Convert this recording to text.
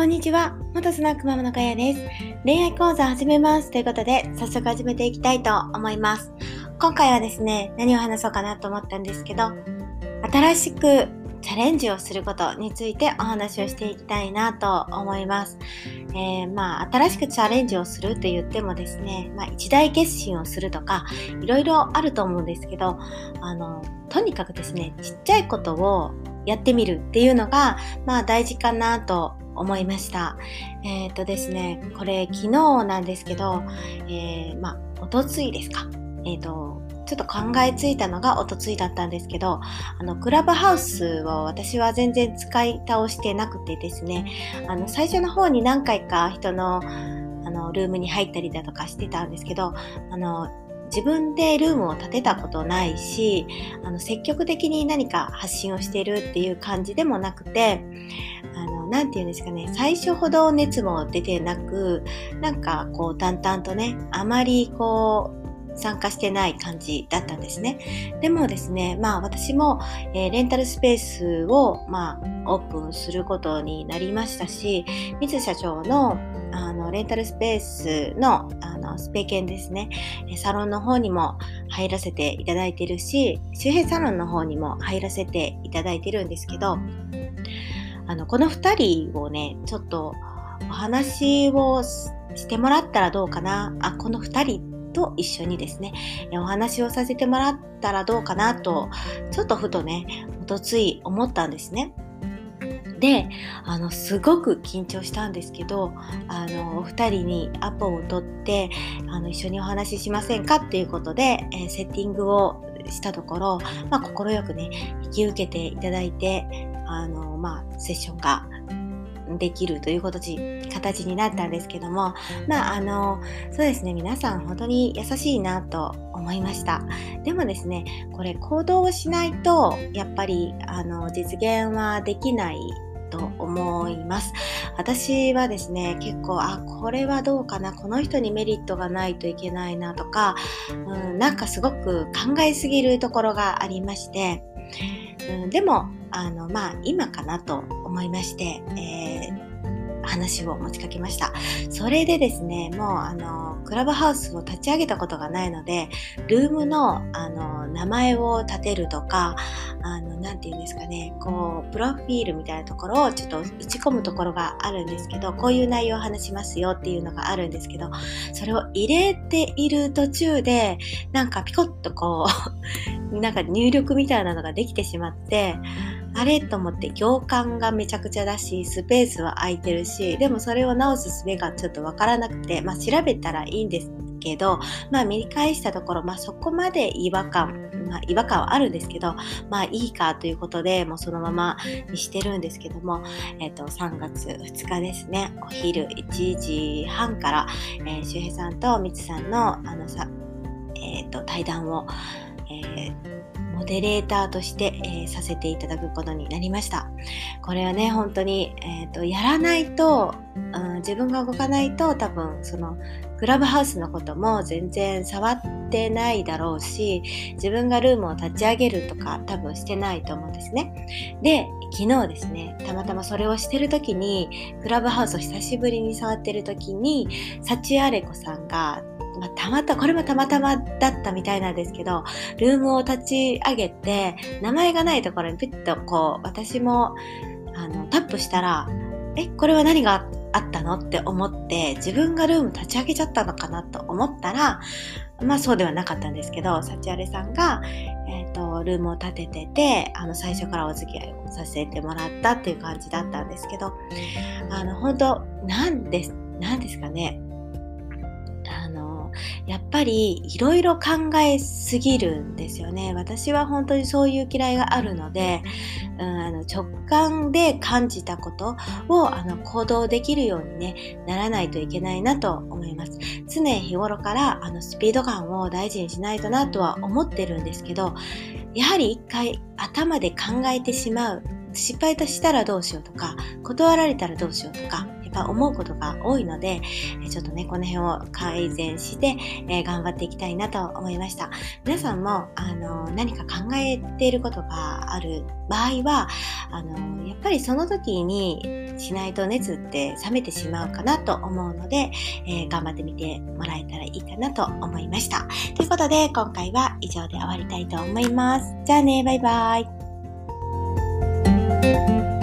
こんにちは。元スナックママのかやです。恋愛講座始めます。ということで、早速始めていきたいと思います。今回はですね、何を話そうかなと思ったんですけど、新しくチャレンジをすることについてお話をしていきたいなと思います。えー、まあ、新しくチャレンジをすると言ってもですね、まあ、一大決心をするとか、いろいろあると思うんですけど、あの、とにかくですね、ちっちゃいことをやってみるっていうのが、まあ大事かなと思いました。えっ、ー、とですね、これ昨日なんですけど、えー、まあ、おとついですか。えっ、ー、と、ちょっと考えついたのがおとついだったんですけど、あの、クラブハウスを私は全然使い倒してなくてですね、あの、最初の方に何回か人の、あの、ルームに入ったりだとかしてたんですけど、あの、自分でルームを建てたことないし、あの、積極的に何か発信をしてるっていう感じでもなくて、あの、なんて言うんですかね、最初ほど熱も出てなく、なんかこう淡々とね、あまりこう、参加してない感じだったんですね。でもですね、まあ私も、えー、レンタルスペースを、まあ、オープンすることになりましたし、水社長のあのレンタルスペースのあのスペケンですね、サロンの方にも入らせていただいてるし、周平サロンの方にも入らせていただいてるんですけど、あの、この2人をね、ちょっとお話をしてもらったらどうかな。あ、この2人と一緒にですね、お話をさせてもらったらどうかなと、ちょっとふとね、おとつい思ったんですね。で、あの、すごく緊張したんですけど、あの、お二人にアポを取って、あの、一緒にお話ししませんかっていうことで、えー、セッティングをしたところ、まあ、快くね、引き受けていただいて、あの、まあ、セッションができるという形形になったんですけども、まあ、あの、そうですね、皆さん本当に優しいなと思いました。でもですね、これ行動をしないと、やっぱり、あの、実現はできないと思います。私はですね、結構、あ、これはどうかな、この人にメリットがないといけないなとか、うん、なんかすごく考えすぎるところがありまして、うん、でも、あの、まあ、今かなと思いまして、えー話を持ちかけました。それでですね、もうあの、クラブハウスを立ち上げたことがないので、ルームのあの、名前を立てるとか、あの、なんて言うんですかね、こう、プロフィールみたいなところをちょっと打ち込むところがあるんですけど、こういう内容を話しますよっていうのがあるんですけど、それを入れている途中で、なんかピコッとこう、なんか入力みたいなのができてしまって、あれと思って行間がめちゃくちゃだし、スペースは空いてるし、でもそれを直す術がちょっとわからなくて、まあ調べたらいいんですけど、まあ見返したところ、まあそこまで違和感、まあ違和感はあるんですけど、まあいいかということで、もうそのままにしてるんですけども、えっ、ー、と、3月2日ですね、お昼1時半から、えー、周平さんとみつさんの、あのさ、えっ、ー、と、対談を、えーモデレーターとして、えー、させていただくことになりました。これはね、本当に、えーと、やらないと、うん、自分が動かないと多分そのクラブハウスのことも全然触ってないだろうし、自分がルームを立ち上げるとか多分してないと思うんですね。で、昨日ですね、たまたまそれをしてる時に、クラブハウスを久しぶりに触ってる時に、サチアレコさんがまあ、たまた、これもたまたまだったみたいなんですけど、ルームを立ち上げて、名前がないところにピッとこう、私も、あの、タップしたら、え、これは何があったのって思って、自分がルーム立ち上げちゃったのかなと思ったら、まあそうではなかったんですけど、サチアレさんが、えっ、ー、と、ルームを立ててて、あの、最初からお付き合いをさせてもらったっていう感じだったんですけど、あの、本当なんです、なんですかね。やっぱりいろいろ考えすぎるんですよね。私は本当にそういう嫌いがあるので、うん、あの直感で感じたことをあの行動できるように、ね、ならないといけないなと思います。常日頃からあのスピード感を大事にしないとなとは思ってるんですけど、やはり一回頭で考えてしまう失敗としたらどうしようとか、断られたらどうしようとか、っぱ思うことが多いので、ちょっとね、この辺を改善して、え、頑張っていきたいなと思いました。皆さんも、あの、何か考えていることがある場合は、あの、やっぱりその時にしないと熱って冷めてしまうかなと思うので、えー、頑張ってみてもらえたらいいかなと思いました。ということで、今回は以上で終わりたいと思います。じゃあね、バイバイ。